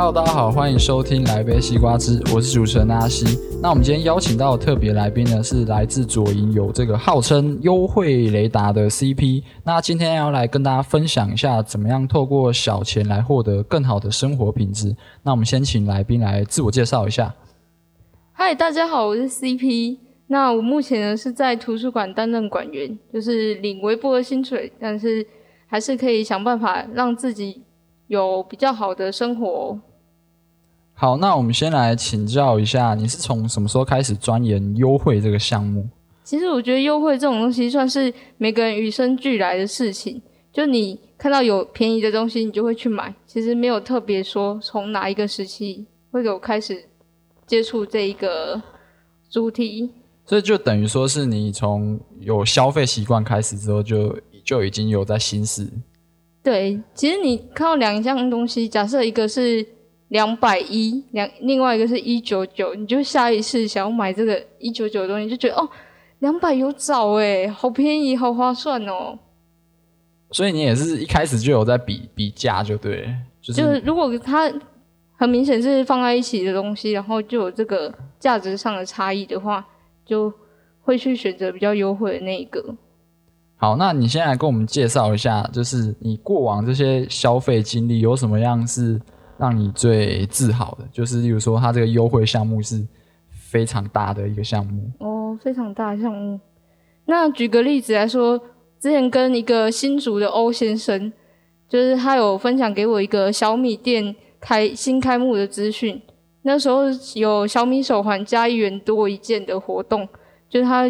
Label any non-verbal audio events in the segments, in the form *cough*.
Hello，大家好，欢迎收听来杯西瓜汁，我是主持人阿西。那我们今天邀请到的特别来宾呢，是来自左营有这个号称优惠雷达的 CP。那今天要来跟大家分享一下，怎么样透过小钱来获得更好的生活品质。那我们先请来宾来自我介绍一下。嗨，大家好，我是 CP。那我目前呢是在图书馆担任馆员，就是领微薄的薪水，但是还是可以想办法让自己有比较好的生活。好，那我们先来请教一下，你是从什么时候开始钻研优惠这个项目？其实我觉得优惠这种东西算是每个人与生俱来的事情，就你看到有便宜的东西，你就会去买。其实没有特别说从哪一个时期会有开始接触这一个主题，所以就等于说是你从有消费习惯开始之后就，就就已经有在心思。对，其实你看到两样东西，假设一个是。两百一，两另外一个是一九九，你就下一次想要买这个一九九的东西，就觉得哦，两百有找诶，好便宜，好划算哦。所以你也是一开始就有在比比价，就对，就是，就是如果它很明显是放在一起的东西，然后就有这个价值上的差异的话，就会去选择比较优惠的那一个。好，那你先来跟我们介绍一下，就是你过往这些消费经历有什么样是。让你最自豪的，就是例如说，它这个优惠项目是非常大的一个项目哦，非常大项目。那举个例子来说，之前跟一个新竹的欧先生，就是他有分享给我一个小米店开新开幕的资讯。那时候有小米手环加一元多一件的活动，就是他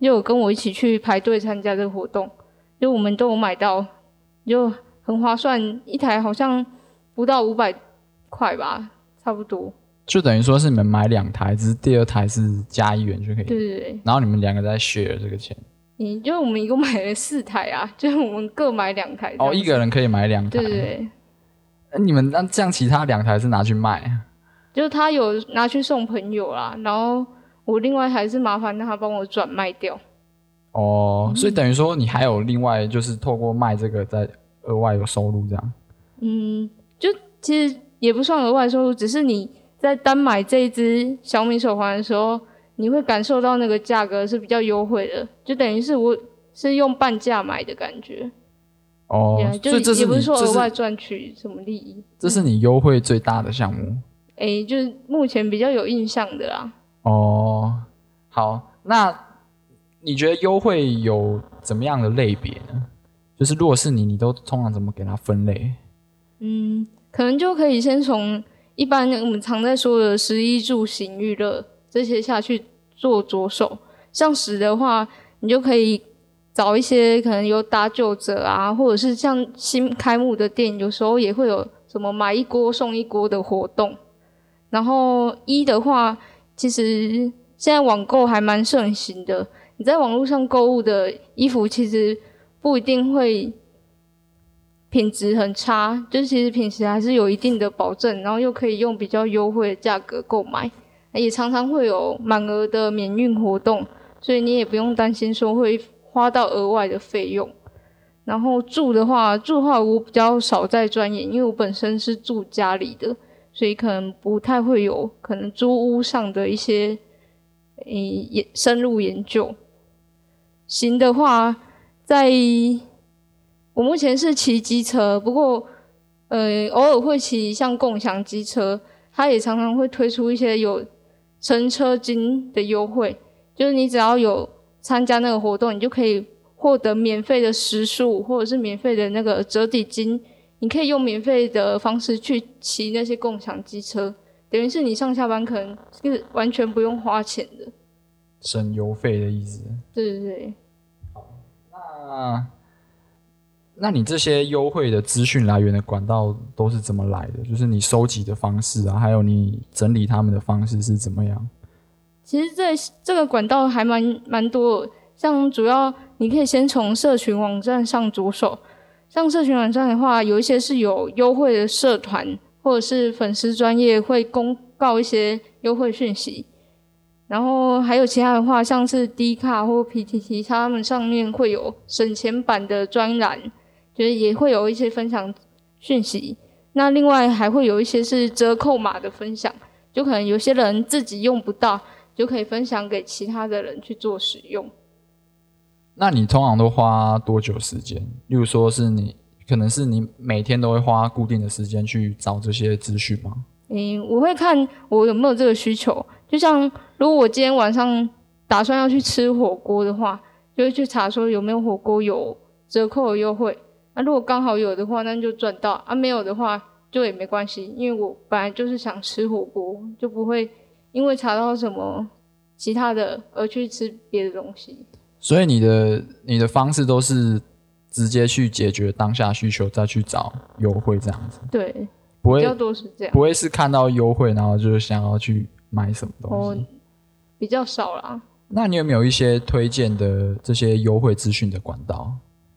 又有跟我一起去排队参加这个活动，就我们都有买到，就很划算，一台好像不到五百。快吧，差不多。就等于说是你们买两台，只是第二台是加一元就可以。对对对。然后你们两个在 share 这个钱。你就我们一共买了四台啊，*laughs* 就是我们各买两台。哦，一个人可以买两台。对对对。那你们那这样，其他两台是拿去卖？就是他有拿去送朋友啦，然后我另外还是麻烦让他帮我转卖掉。哦，所以等于说你还有另外就是透过卖这个在额外有收入这样。嗯，就其实。也不算额外收入，只是你在单买这一只小米手环的时候，你会感受到那个价格是比较优惠的，就等于是我是用半价买的感觉。哦，yeah, 就也不是说额外赚取什么利益。这是你优惠最大的项目？诶、欸，就是目前比较有印象的啦。哦，好，那你觉得优惠有怎么样的类别呢？就是如果是你，你都通常怎么给它分类？嗯。可能就可以先从一般我们常在说的食衣住行娱乐这些下去做着手。像食的话，你就可以找一些可能有打九折啊，或者是像新开幕的店，有时候也会有什么买一锅送一锅的活动。然后一的话，其实现在网购还蛮盛行的。你在网络上购物的衣服，其实不一定会。品质很差，就是其实品质还是有一定的保证，然后又可以用比较优惠的价格购买，也常常会有满额的免运活动，所以你也不用担心说会花到额外的费用。然后住的话，住的话我比较少在钻研，因为我本身是住家里的，所以可能不太会有可能租屋上的一些诶研深入研究。行的话，在。我目前是骑机车，不过，呃，偶尔会骑像共享机车，它也常常会推出一些有乘车金的优惠，就是你只要有参加那个活动，你就可以获得免费的时数或者是免费的那个折抵金，你可以用免费的方式去骑那些共享机车，等于是你上下班可能是完全不用花钱的，省油费的意思。对对对。好，那。那你这些优惠的资讯来源的管道都是怎么来的？就是你收集的方式啊，还有你整理他们的方式是怎么样？其实这这个管道还蛮蛮多，像主要你可以先从社群网站上着手。像社群网站的话，有一些是有优惠的社团，或者是粉丝专业会公告一些优惠讯息。然后还有其他的话，像是 D 卡或 PTT，他们上面会有省钱版的专栏。就是也会有一些分享讯息，那另外还会有一些是折扣码的分享，就可能有些人自己用不到，就可以分享给其他的人去做使用。那你通常都花多久时间？例如说是你，可能是你每天都会花固定的时间去找这些资讯吗？嗯，我会看我有没有这个需求。就像如果我今天晚上打算要去吃火锅的话，就会去查说有没有火锅有折扣的优惠。那、啊、如果刚好有的话，那就赚到；啊，没有的话就也没关系，因为我本来就是想吃火锅，就不会因为查到什么其他的而去吃别的东西。所以你的你的方式都是直接去解决当下需求，再去找优惠这样子。对，不会比较多是这样，不会是看到优惠然后就想要去买什么东西。哦，比较少啦。那你有没有一些推荐的这些优惠资讯的管道？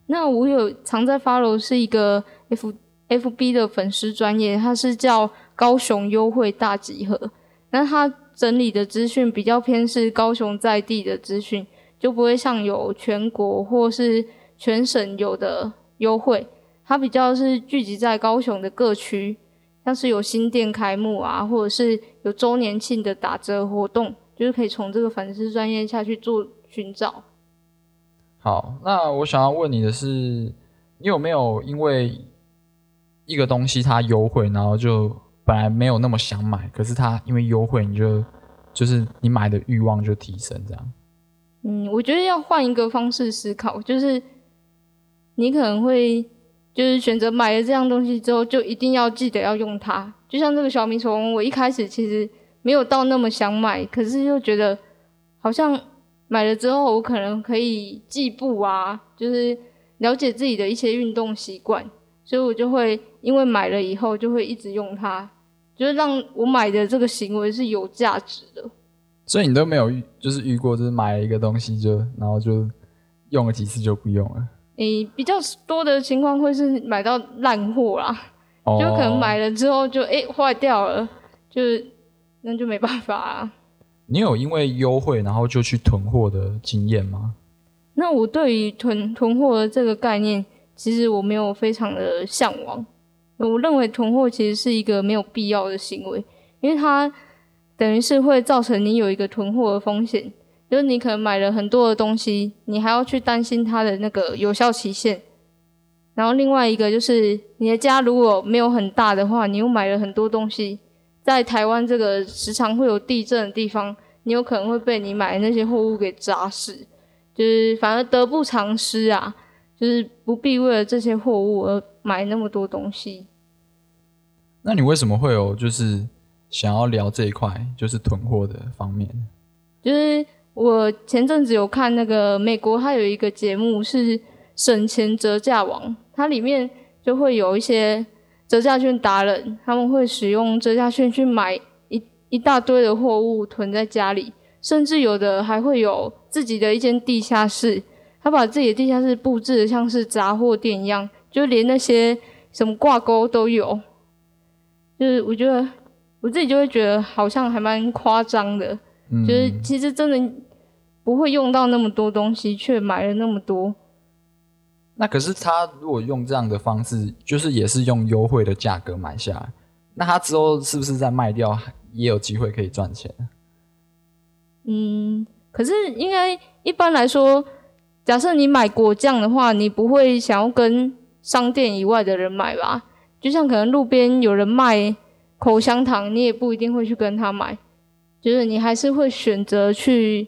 那我有常在 follow 是一个 F F B 的粉丝专业，它是叫高雄优惠大集合。那它整理的资讯比较偏是高雄在地的资讯，就不会像有全国或是全省有的优惠。它比较是聚集在高雄的各区，像是有新店开幕啊，或者是有周年庆的打折活动，就是可以从这个粉丝专业下去做寻找。好，那我想要问你的是，你有没有因为一个东西它优惠，然后就本来没有那么想买，可是它因为优惠，你就就是你买的欲望就提升这样？嗯，我觉得要换一个方式思考，就是你可能会就是选择买了这样东西之后，就一定要记得要用它。就像这个小米手环，我一开始其实没有到那么想买，可是又觉得好像。买了之后，我可能可以计步啊，就是了解自己的一些运动习惯，所以我就会因为买了以后就会一直用它，就是让我买的这个行为是有价值的。所以你都没有遇，就是遇过，就是买了一个东西就然后就用了几次就不用了。诶，比较多的情况会是买到烂货啦，哦，就可能买了之后就诶坏掉了，就是那就没办法啊。你有因为优惠然后就去囤货的经验吗？那我对于囤囤货的这个概念，其实我没有非常的向往。我认为囤货其实是一个没有必要的行为，因为它等于是会造成你有一个囤货的风险，就是你可能买了很多的东西，你还要去担心它的那个有效期限。然后另外一个就是你的家如果没有很大的话，你又买了很多东西。在台湾这个时常会有地震的地方，你有可能会被你买的那些货物给砸死，就是反而得不偿失啊！就是不必为了这些货物而买那么多东西。那你为什么会有就是想要聊这一块，就是囤货的方面？就是我前阵子有看那个美国，它有一个节目是省钱折价王，它里面就会有一些。折价券达人，他们会使用折价券去买一一大堆的货物囤在家里，甚至有的还会有自己的一间地下室。他把自己的地下室布置的像是杂货店一样，就连那些什么挂钩都有。就是我觉得我自己就会觉得好像还蛮夸张的，嗯，就是其实真的不会用到那么多东西，却买了那么多。那可是他如果用这样的方式，就是也是用优惠的价格买下来，那他之后是不是再卖掉也有机会可以赚钱？嗯，可是应该一般来说，假设你买果酱的话，你不会想要跟商店以外的人买吧？就像可能路边有人卖口香糖，你也不一定会去跟他买，就是你还是会选择去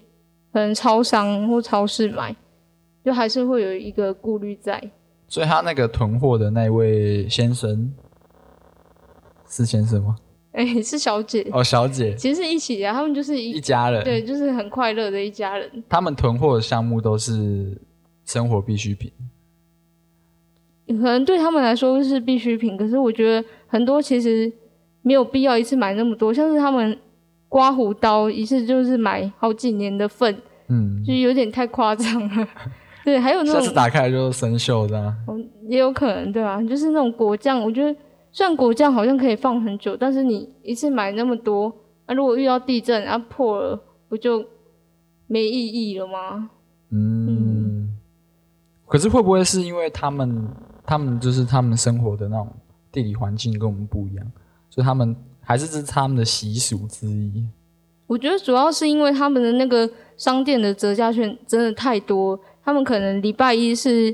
可能超商或超市买。就还是会有一个顾虑在，所以他那个囤货的那位先生是先生吗？哎、欸，是小姐哦，小姐，其实是一起的，他们就是一,一家人，对，就是很快乐的一家人。他们囤货的项目都是生活必需品，可能对他们来说是必需品，可是我觉得很多其实没有必要一次买那么多，像是他们刮胡刀一次就是买好几年的份，嗯，就有点太夸张了。对，还有那种下次打开来就生锈的，嗯，也有可能，对吧？就是那种果酱，我觉得虽然果酱好像可以放很久，但是你一次买那么多，那、啊、如果遇到地震啊破了，不就没意义了吗？嗯，嗯。可是会不会是因为他们，他们就是他们生活的那种地理环境跟我们不一样，所以他们还是这是他们的习俗之一。我觉得主要是因为他们的那个商店的折价券真的太多，他们可能礼拜一是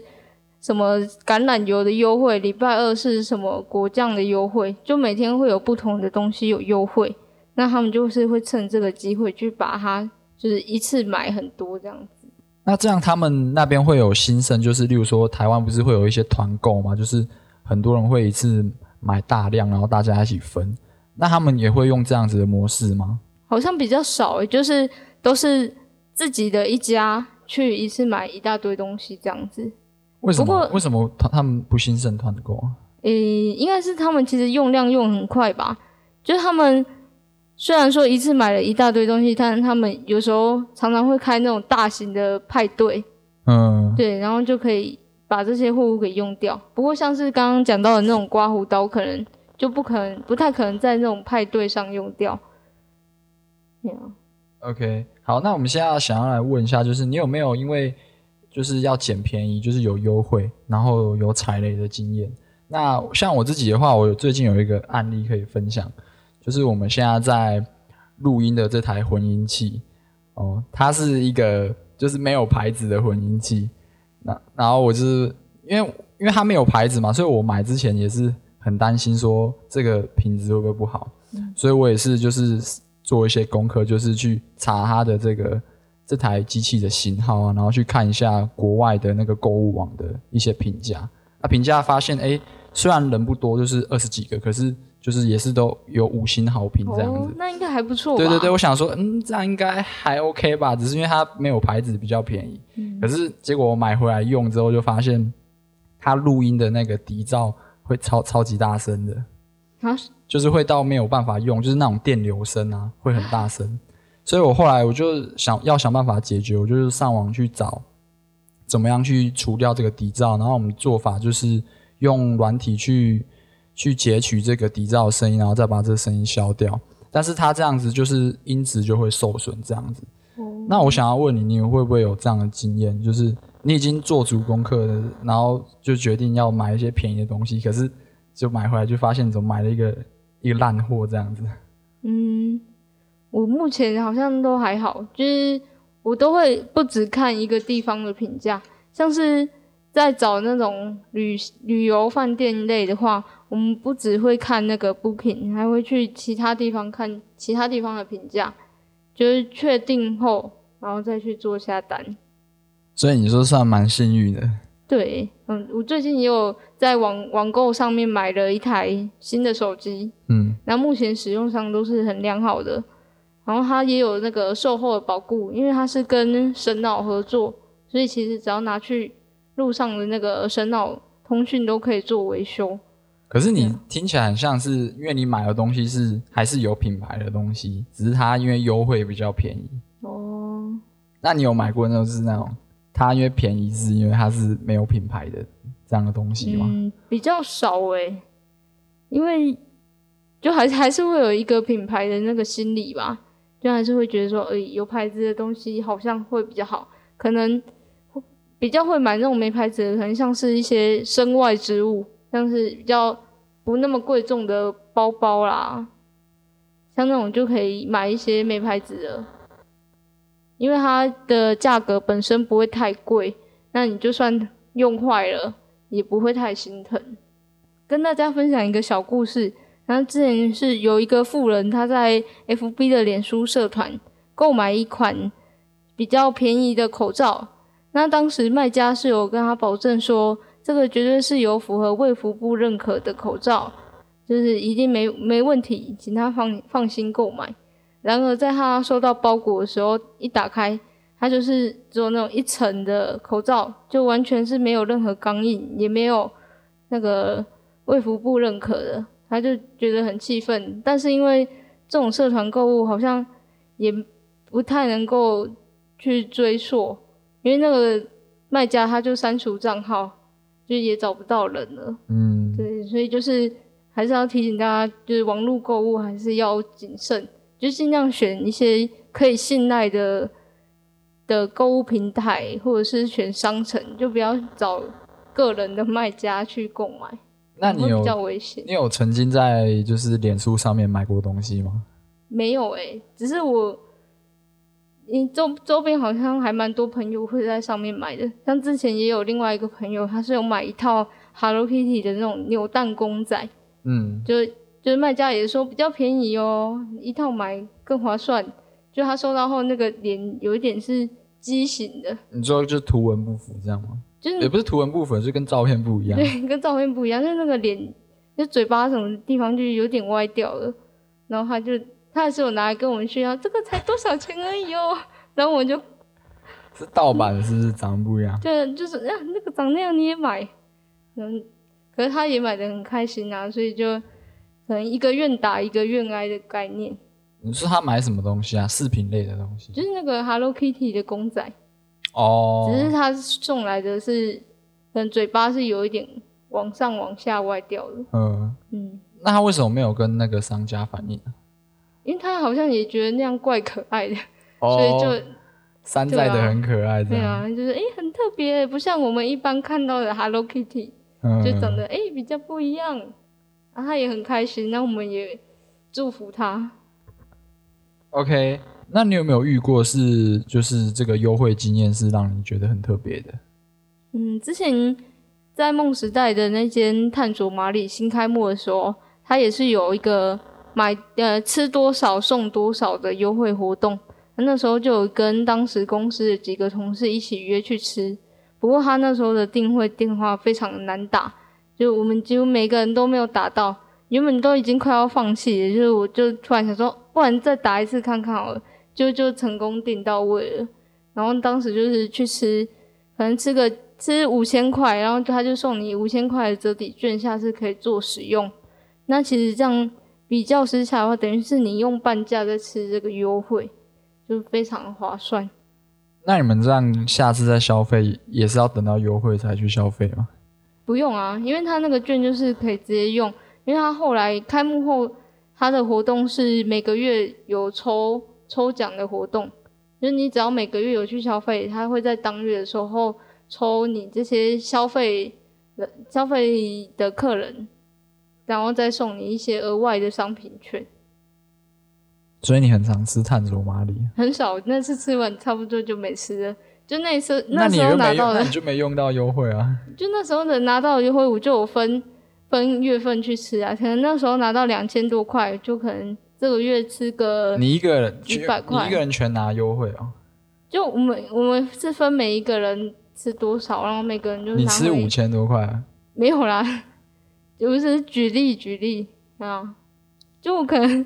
什么橄榄油的优惠，礼拜二是什么果酱的优惠，就每天会有不同的东西有优惠，那他们就是会趁这个机会去把它就是一次买很多这样子。那这样他们那边会有新生，就是例如说台湾不是会有一些团购嘛，就是很多人会一次买大量，然后大家一起分，那他们也会用这样子的模式吗？好像比较少诶，就是都是自己的一家去一次买一大堆东西这样子。为什么？不过为什么他他们不兴盛团购啊？诶、欸，应该是他们其实用量用很快吧。就是他们虽然说一次买了一大堆东西，但是他们有时候常常会开那种大型的派对，嗯，对，然后就可以把这些货物给用掉。不过像是刚刚讲到的那种刮胡刀，可能就不可能，不太可能在那种派对上用掉。Yeah. OK，好，那我们现在想要来问一下，就是你有没有因为就是要捡便宜，就是有优惠，然后有踩雷的经验。那像我自己的话，我最近有一个案例可以分享，就是我们现在在录音的这台混音器哦，它是一个就是没有牌子的混音器。那然后我就是因为因为它没有牌子嘛，所以我买之前也是很担心说这个品质会不会不好，嗯、所以我也是就是做一些功课，就是去查它的这个。这台机器的型号啊，然后去看一下国外的那个购物网的一些评价。那评价发现，哎，虽然人不多，就是二十几个，可是就是也是都有五星好评这样子。哦，那应该还不错。对对对，我想说，嗯，这样应该还 OK 吧？只是因为它没有牌子，比较便宜。嗯。可是结果我买回来用之后，就发现它录音的那个底噪会超超级大声的。啊？就是会到没有办法用，就是那种电流声啊，会很大声。所以我后来我就想要想办法解决，我就是上网去找怎么样去除掉这个底噪，然后我们做法就是用软体去去截取这个底噪的声音，然后再把这个声音消掉。但是它这样子就是音质就会受损这样子。嗯。那我想要问你，你会不会有这样的经验？就是你已经做足功课了，然后就决定要买一些便宜的东西，可是就买回来就发现怎么买了一个一个烂货这样子。嗯。我目前好像都还好，就是我都会不只看一个地方的评价，像是在找那种旅旅游饭店类的话，我们不只会看那个 Booking，还会去其他地方看其他地方的评价，就是确定后，然后再去做下单。所以你说算蛮幸运的。对，嗯，我最近也有在网网购上面买了一台新的手机，嗯，那目前使用上都是很良好的。然后它也有那个售后的保固，因为它是跟神脑合作，所以其实只要拿去路上的那个神脑通讯都可以做维修。可是你听起来很像是，因为你买的东西是还是有品牌的东西，只是它因为优惠比较便宜。哦。那你有买过那种是那种它因为便宜是因为它是没有品牌的这样的东西吗？嗯，比较少诶、因为就还还是会有一个品牌的那个心理吧。就还是会觉得说，诶，有牌子的东西好像会比较好，可能比较会买那种没牌子的，可能像是一些身外之物，像是比较不那么贵重的包包啦，像那种就可以买一些没牌子的，因为它的价格本身不会太贵，那你就算用坏了也不会太心疼。跟大家分享一个小故事。然后之前是有一个富人，他在 FB 的脸书社团购买一款比较便宜的口罩。那当时卖家是有跟他保证说，这个绝对是有符合卫福部认可的口罩，就是一定没没问题，请他放放心购买。然而在他收到包裹的时候，一打开，他就是只有那种一层的口罩，就完全是没有任何钢印，也没有那个卫福部认可的。他就觉得很气愤，但是因为这种社团购物好像也不太能够去追溯，因为那个卖家他就删除账号，就也找不到人了。嗯，对，所以就是还是要提醒大家，就是网络购物还是要谨慎，就尽量选一些可以信赖的的购物平台，或者是选商城，就不要找个人的卖家去购买。那你有比较危险？你有曾经在就是脸书上面买过东西吗？没有诶、欸，只是我，你周周边好像还蛮多朋友会在上面买的。像之前也有另外一个朋友，他是有买一套 Hello Kitty 的那种扭蛋公仔，嗯，就就是卖家也说比较便宜哦，一套买更划算。就他收到后，那个脸有一点是畸形的。你知道就是图文不符这样吗？就是也不是图文不符，是跟照片不一样。对，跟照片不一样，就是那个脸，就嘴巴什么地方就有点歪掉了。然后他就。他还是有拿来跟我们炫耀，这个才多少钱而已哦。然后我就是盗版，是不是长得不一样？对，就是啊，那个长那样你也买，嗯，可是他也买的很开心啊，所以就可能一个愿打一个愿挨的概念。你说他买什么东西啊？饰品类的东西，就是那个 Hello Kitty 的公仔。哦，只是他送来的是，可能嘴巴是有一点往上往下歪掉的。嗯。嗯，那他为什么没有跟那个商家反映呢？因为他好像也觉得那样怪可爱的，哦、所以就山寨的很可爱，对啊，就是哎、欸、很特别，不像我们一般看到的 Hello Kitty，、嗯、就长得哎、欸、比较不一样，啊他也很开心，那我们也祝福他。OK，那你有没有遇过是就是这个优惠经验是让你觉得很特别的？嗯，之前在梦时代的那间探索马里新开幕的时候，他也是有一个。买呃吃多少送多少的优惠活动，那时候就有跟当时公司的几个同事一起约去吃。不过他那时候的订会电话非常的难打，就我们几乎每个人都没有打到，原本都已经快要放弃了。就是我就突然想说，不然再打一次看看好了，就就成功订到位了。然后当时就是去吃，可能吃个吃五千块，然后他就送你五千块的折抵券，下次可以做使用。那其实这样。比较之下的话，等于是你用半价在吃这个优惠，就非常划算。那你们这样下次再消费也是要等到优惠才去消费吗？不用啊，因为他那个券就是可以直接用，因为他后来开幕后，他的活动是每个月有抽抽奖的活动，就是你只要每个月有去消费，他会在当月的时候抽你这些消费的消费的客人。然后再送你一些额外的商品券，所以你很常吃探索马里？很少，那次吃完差不多就没吃了。就那次那时候拿到的，*laughs* 你就没用到优惠啊？就那时候能拿到优惠，我就有分分月份去吃啊。可能那时候拿到两千多块，就可能这个月吃个你一个人几百块，你一个人全拿优惠啊。就我们我们是分每一个人吃多少，然后每个人就你吃五千多块啊？没有啦。*laughs* 就是举例举例啊，就我可能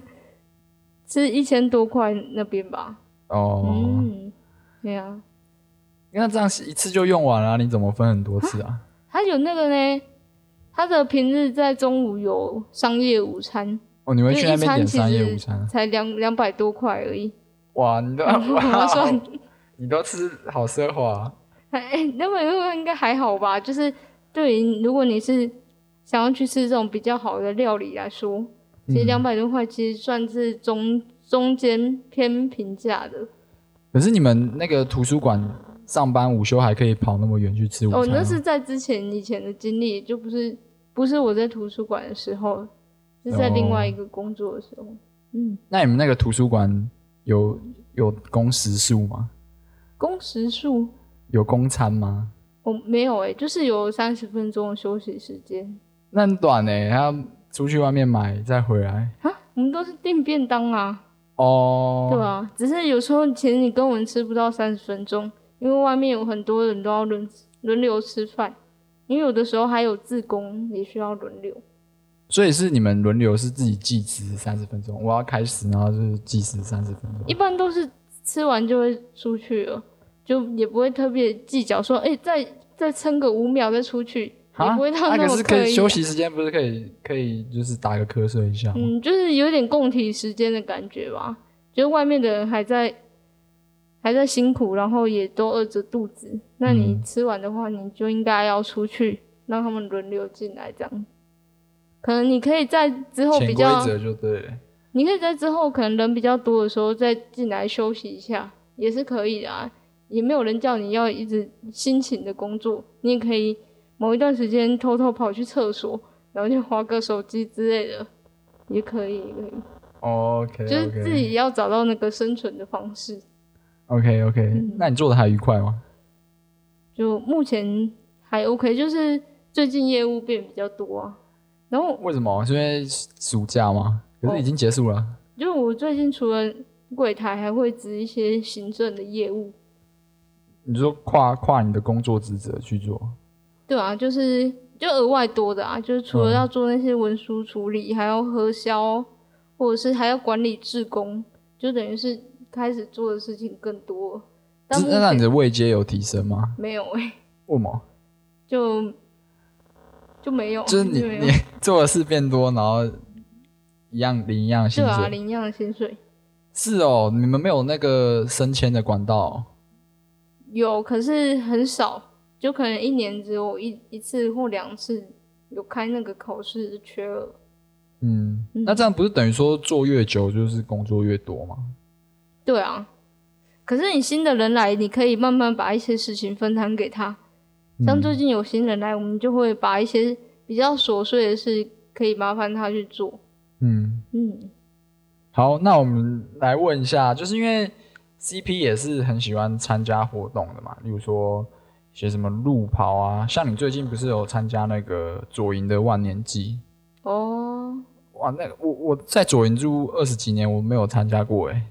吃一千多块那边吧。哦，嗯，对啊。那这样一次就用完了啊，你怎么分很多次啊？他有那个呢，他的平日在中午有商业午餐。哦，你会去那边点商业午餐？才两两百多块而已。哇，你都 *laughs* 划算，你都吃好奢华。*laughs* 哎，两百多块应该还好吧？就是对于，如果你是。想要去吃这种比较好的料理来说，其实两百多块其实算是中中间偏平价的。可是你们那个图书馆上班午休还可以跑那么远去吃午餐？哦，那是在之前以前的经历，就不是不是我在图书馆的时候，是在另外一个工作的时候。哦、嗯，那你们那个图书馆有有工时数吗？工时数有供餐吗？哦，没有哎、欸，就是有三十分钟的休息时间。那很短呢，还要出去外面买再回来啊？我们都是订便当啊。哦，对啊，只是有时候其实你跟我们吃不到三十分钟，因为外面有很多人都要轮轮流吃饭，因为有的时候还有自工也需要轮流。所以是你们轮流是自己计时三十分钟，我要开始，然后就是计时三十分钟。一般都是吃完就会出去了，就也不会特别计较说，哎、欸，再再撑个五秒再出去。也不会到那么刻意、啊。那、啊、可是可以休息时间，不是可以可以就是打个瞌睡一下吗？嗯，就是有点共体时间的感觉吧。就是外面的人还在还在辛苦，然后也都饿着肚子。那你吃完的话，你就应该要出去，让他们轮流进来，这样。可能你可以在之后比较。你可以在之后可能人比较多的时候再进来休息一下，也是可以的啊。也没有人叫你要一直辛勤的工作，你也可以。某一段时间偷偷跑去厕所，然后就划个手机之类的，也可以，也可以。OK，, okay. 就是自己要找到那个生存的方式。OK OK，、嗯、那你做的还愉快吗？就目前还 OK，就是最近业务变比较多啊。然后为什么？是因为暑假吗？可是已经结束了。哦、就我最近除了柜台，还会值一些行政的业务。你说跨跨你的工作职责去做？对啊，就是就额外多的啊，就是除了要做那些文书处理，嗯、还要核销，或者是还要管理志工，就等于是开始做的事情更多。但是那你的位阶有提升吗？没有哎、欸。为什么？就就没有。就是你你 *laughs* 做的事变多，然后一样领一样的薪水。对啊，领一样的薪水。是哦，你们没有那个升迁的管道。有，可是很少，就可能一年只有一一次或两次有开那个考试的缺额。嗯，那这样不是等于说做越久就是工作越多吗？对啊，可是你新的人来，你可以慢慢把一些事情分摊给他。像最近有新人来，我们就会把一些比较琐碎的事可以麻烦他去做。嗯嗯，好，那我们来问一下，就是因为。CP 也是很喜欢参加活动的嘛，例如说一些什么路跑啊，像你最近不是有参加那个左营的万年祭？哦，哇，那个我我在左营住二十几年，我没有参加过哎。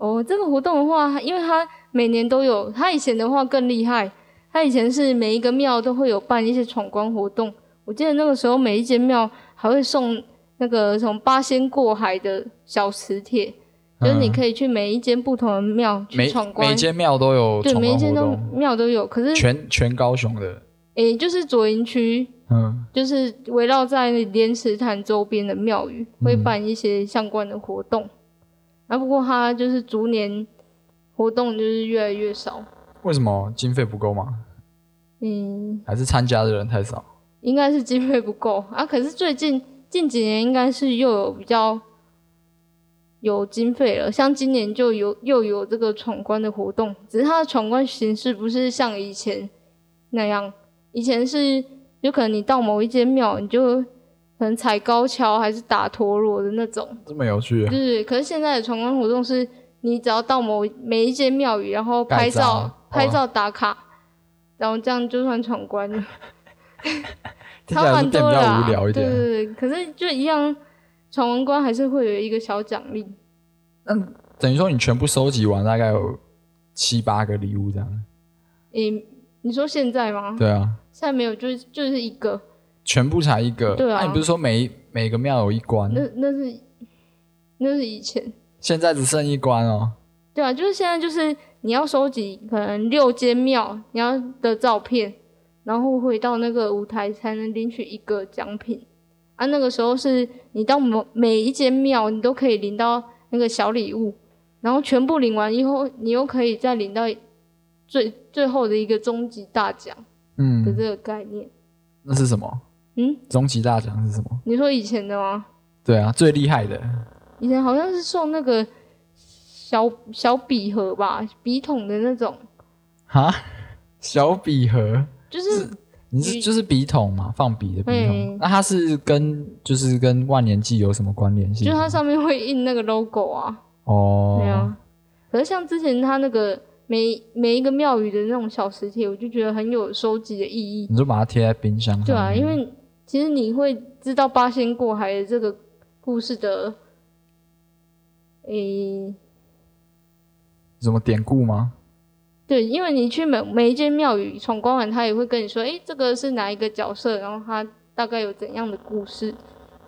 哦，这个活动的话，因为它每年都有，它以前的话更厉害，它以前是每一个庙都会有办一些闯关活动，我记得那个时候每一间庙还会送那个从八仙过海的小磁铁。就是你可以去每一间不同的庙去闯关，每间庙都有，对，每一间都庙都有。可是全全高雄的，诶、欸，就是左营区，嗯，就是围绕在莲池潭周边的庙宇会办一些相关的活动。啊、嗯，不过它就是逐年活动就是越来越少。为什么？经费不够吗？嗯，还是参加的人太少？应该是经费不够啊。可是最近近几年应该是又有比较。有经费了，像今年就有又有这个闯关的活动，只是它的闯关形式不是像以前那样，以前是有可能你到某一间庙，你就可能踩高跷还是打陀螺的那种，这么有趣啊。是，可是现在的闯关活动是，你只要到某每一间庙宇，然后拍照拍照打卡，然后这样就算闯关了。*laughs* 差蛮多的啊，对对对，可是就一样。闯完关还是会有一个小奖励。嗯，等于说你全部收集完，大概有七八个礼物这样。诶、欸，你说现在吗？对啊。现在没有，就是就是一个。全部才一个。对啊。那你不是说每每个庙有一关？那那是那是以前。现在只剩一关哦。对啊，就是现在，就是你要收集可能六间庙你要的照片，然后回到那个舞台才能领取一个奖品。啊，那个时候是你到每每一间庙，你都可以领到那个小礼物，然后全部领完以后，你又可以再领到最最后的一个终极大奖，嗯，的这个概念。那是什么？嗯，终极大奖是什么？你说以前的吗？对啊，最厉害的。以前好像是送那个小小笔盒吧，笔筒的那种。哈，小笔盒就是。是你是就是笔筒嘛，放笔的笔筒。那它是跟就是跟万年祭有什么关联性？就它上面会印那个 logo 啊。哦。对啊。可是像之前它那个每每一个庙宇的那种小磁铁，我就觉得很有收集的意义。你就把它贴在冰箱上。对啊，因为其实你会知道八仙过海这个故事的，诶、欸，什么典故吗？对，因为你去每每一间庙宇闯关完，他也会跟你说，诶，这个是哪一个角色，然后他大概有怎样的故事。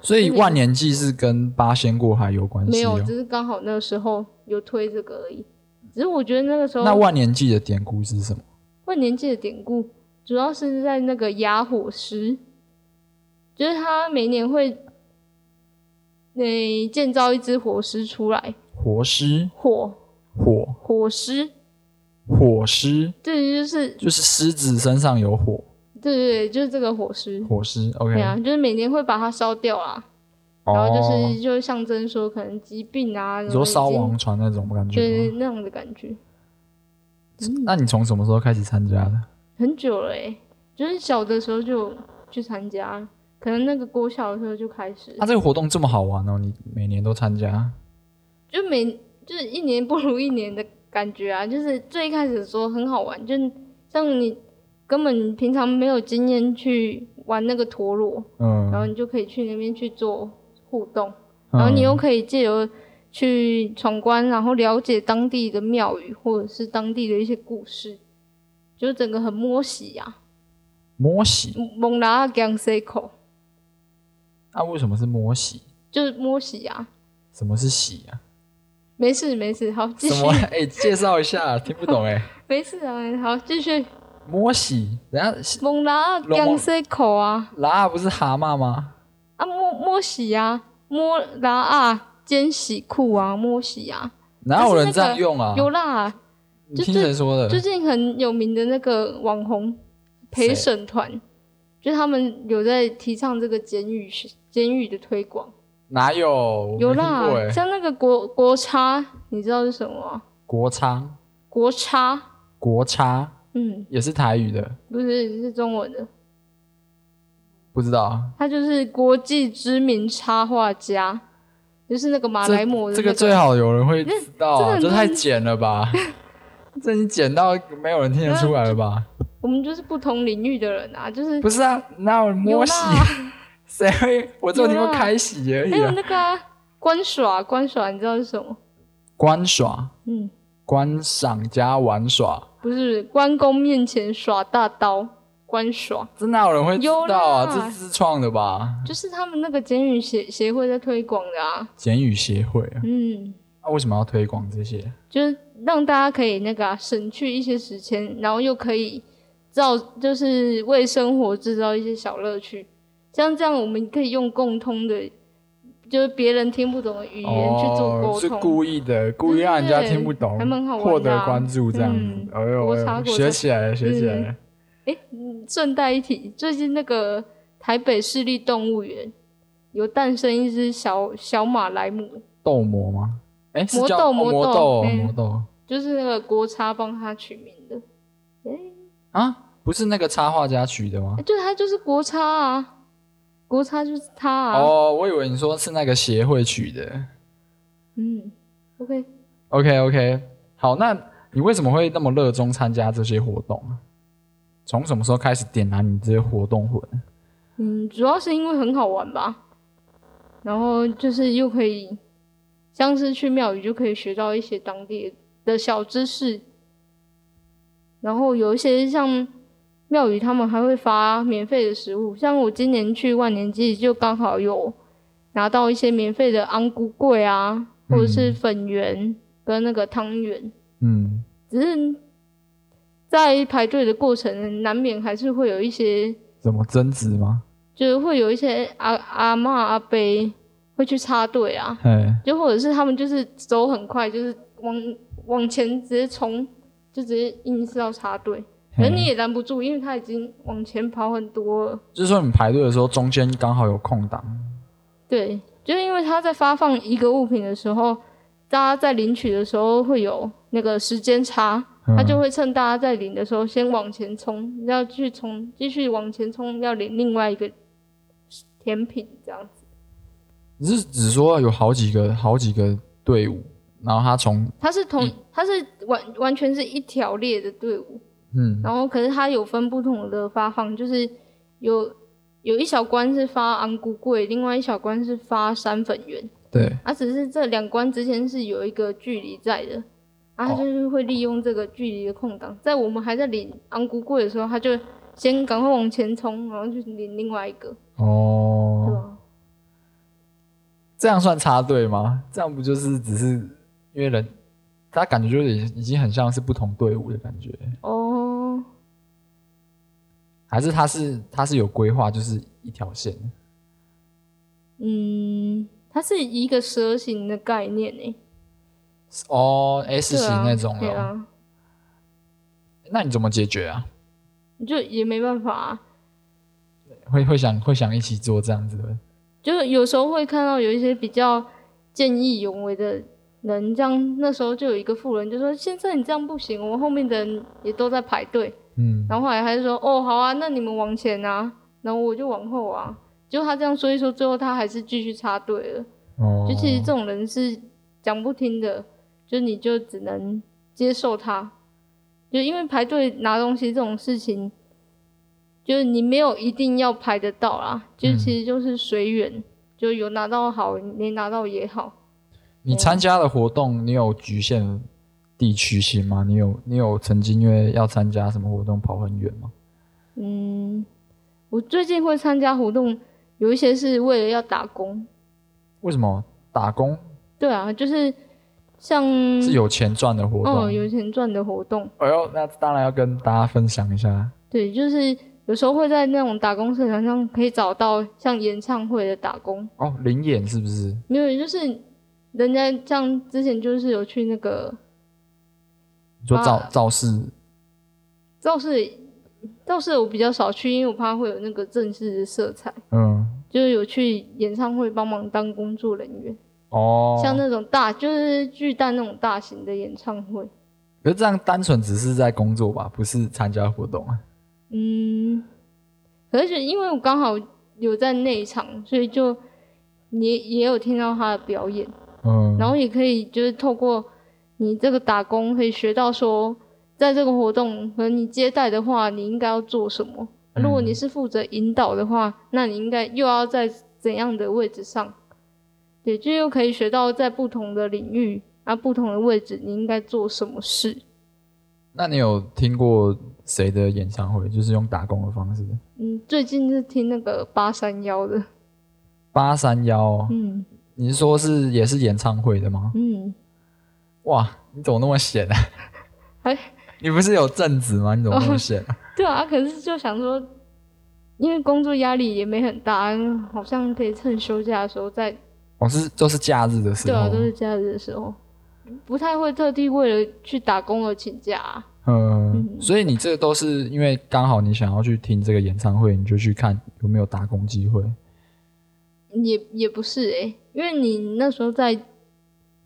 所以万年祭是跟八仙过海有关系？没有，只是刚好那个时候有推这个而已。只是我觉得那个时候，那万年祭的典故是什么？万年祭的典故主要是在那个压火师，就是他每年会那建造一只火狮出来。火狮？火火火狮。火狮，对，就是就是狮子身上有火，对对对，就是这个火狮。火狮，OK，对啊，就是每年会把它烧掉啊，哦、然后就是就象征说可能疾病啊，你说烧王船那种感觉，对，那样的感觉。那你从什么时候开始参加的？很久了诶，就是小的时候就去参加，可能那个国小的时候就开始。啊，这个活动这么好玩哦，你每年都参加？就每就是一年不如一年的感觉啊，就是最开始的时候很好玩，就像你根本平常没有经验去玩那个陀螺，嗯，然后你就可以去那边去做互动，嗯、然后你又可以借由去闯关，然后了解当地的庙宇或者是当地的一些故事，就整个很摸喜呀、啊。摸喜？蒙拉江西口。那为什么是摸洗？就是摸洗啊。什么是洗啊？没事没事，好继续。什么？*laughs* 哎、欸，介绍一下，听不懂哎、欸。*laughs* 没事啊，好继续。摸洗，人家蒙拉江西口啊。拉不是蛤蟆吗？啊摸摸洗啊，摸拉啊，兼喜裤啊，摸洗啊。哪有人这样用啊？有啦，你听谁说的？最近很有名的那个网红陪审团，就他们有在提倡这个监狱监狱的推广。哪有？有啦，像那个国国差，你知道是什么吗？国差，国差，国差，嗯，也是台语的，不是，是中文的，不知道。他就是国际知名插画家，就是那个马来貘的、那个。这个最好有人会知道啊，这太简了吧？*laughs* 这你简到没有人听得出来了吧？我们就是不同领域的人啊，就是不是啊？那我摸西。谁会？我只有听过开喜而已、啊。还有那个观、啊、耍，观耍，你知道是什么？观耍，嗯，观赏加玩耍，不是关公面前耍大刀，观耍。真的有人会知道啊？这是自创的吧？就是他们那个简语协协会在推广的啊。简语协会啊，嗯，那、啊、为什么要推广这些？就是让大家可以那个、啊、省去一些时间，然后又可以造，就是为生活制造一些小乐趣。像这样，我们可以用共通的，就是别人听不懂的语言去做沟通。哦，是故意的，故意让人家听不懂，还蛮好玩的，获得关注这样子。哎呦，学起来了，学起来了。哎、嗯，顺带一提，最近那个台北市立动物园有诞生一只小小马来貘。斗魔吗？哎，魔斗魔斗魔斗，就是那个国差帮他取名的。哎，啊，不是那个插画家取的吗？对，他就是国差啊。国差就是他啊！哦，我以为你说是那个协会取的。嗯，OK，OK，OK。Okay. Okay, okay. 好，那你为什么会那么热衷参加这些活动？从什么时候开始点燃你这些活动魂？嗯，主要是因为很好玩吧。然后就是又可以，像是去庙宇就可以学到一些当地的小知识。然后有一些像。庙宇他们还会发免费的食物，像我今年去万年祭就刚好有拿到一些免费的安菇桂啊，或者是粉圆跟那个汤圆。嗯，只是在排队的过程，难免还是会有一些怎么争执吗？就是会有一些阿阿妈阿伯会去插队啊，就或者是他们就是走很快，就是往往前直接冲，就直接硬是要插队。可是你也拦不住，因为他已经往前跑很多了。就是说，你排队的时候，中间刚好有空档。对，就是因为他在发放一个物品的时候，大家在领取的时候会有那个时间差，他就会趁大家在领的时候先往前冲，要去冲，继续往前冲，要领另外一个甜品这样子。你是只说有好几个好几个队伍，然后他从他是同他是完完全是一条列的队伍。嗯，然后可是它有分不同的发放，就是有有一小关是发昂古贵，另外一小关是发山粉圆。对，啊，只是这两关之间是有一个距离在的，啊，他就是会利用这个距离的空档，哦，在我们还在领昂古贵的时候，他就先赶快往前冲，然后就领另外一个。哦，对吧？这样算插队吗？这样不就是只是因为人，他感觉就是已经很像是不同队伍的感觉。哦。还是它是它是有规划，就是一条线。嗯，它是一个蛇形的概念诶。哦，S 型那种对啊。那你怎么解决啊？你就也没办法啊。会会想会想一起做这样子的。就是有时候会看到有一些比较见义勇为的人，这样那时候就有一个富人就说：“先生，你这样不行，我们后面的人也都在排队。”嗯，然后后来他就说，哦，好啊，那你们往前啊，然后我就往后啊，就他这样说一说，最后他还是继续插队了。哦，就其实这种人是讲不听的，就你就只能接受他，就因为排队拿东西这种事情，就是你没有一定要排得到啦，就其实就是随缘，嗯、就有拿到好，没拿到也好。你参加的活动，你有局限地区性吗？你有你有曾经因为要参加什么活动跑很远吗？嗯，我最近会参加活动，有一些是为了要打工。为什么打工？对啊，就是像是有钱赚的活动，嗯，有钱赚的活动。哎呦，那当然要跟大家分享一下。对，就是有时候会在那种打工社团上可以找到像演唱会的打工。哦，临演是不是？没有，就是人家像之前就是有去那个。你说造造势，造势，造势我比较少去，因为我怕会有那个政治的色彩。嗯，就是有去演唱会帮忙当工作人员。哦，像那种大，就是巨蛋那种大型的演唱会。可是这样单纯只是在工作吧，不是参加活动啊。嗯，而且因为我刚好有在内场，所以就也也有听到他的表演。嗯，然后也可以就是透过。你这个打工可以学到说，在这个活动和你接待的话，你应该要做什么？如果你是负责引导的话，那你应该又要在怎样的位置上？对，就又可以学到在不同的领域啊，不同的位置，你应该做什么事？那你有听过谁的演唱会，就是用打工的方式？嗯，最近是听那个八三幺的。八三幺，嗯，你是说是也是演唱会的吗？嗯。哇，你怎么那么闲啊？哎，你不是有正职吗？你怎么那么闲啊？哦，对啊，可是就想说，因为工作压力也没很大，好像可以趁休假的时候再。哦，是都是假日的时候。对啊，都是假日的时候，不太会特地为了去打工而请假啊。嗯，嗯，所以你这个都是因为刚好你想要去听这个演唱会，你就去看有没有打工机会。也也不是诶、欸，因为你那时候在。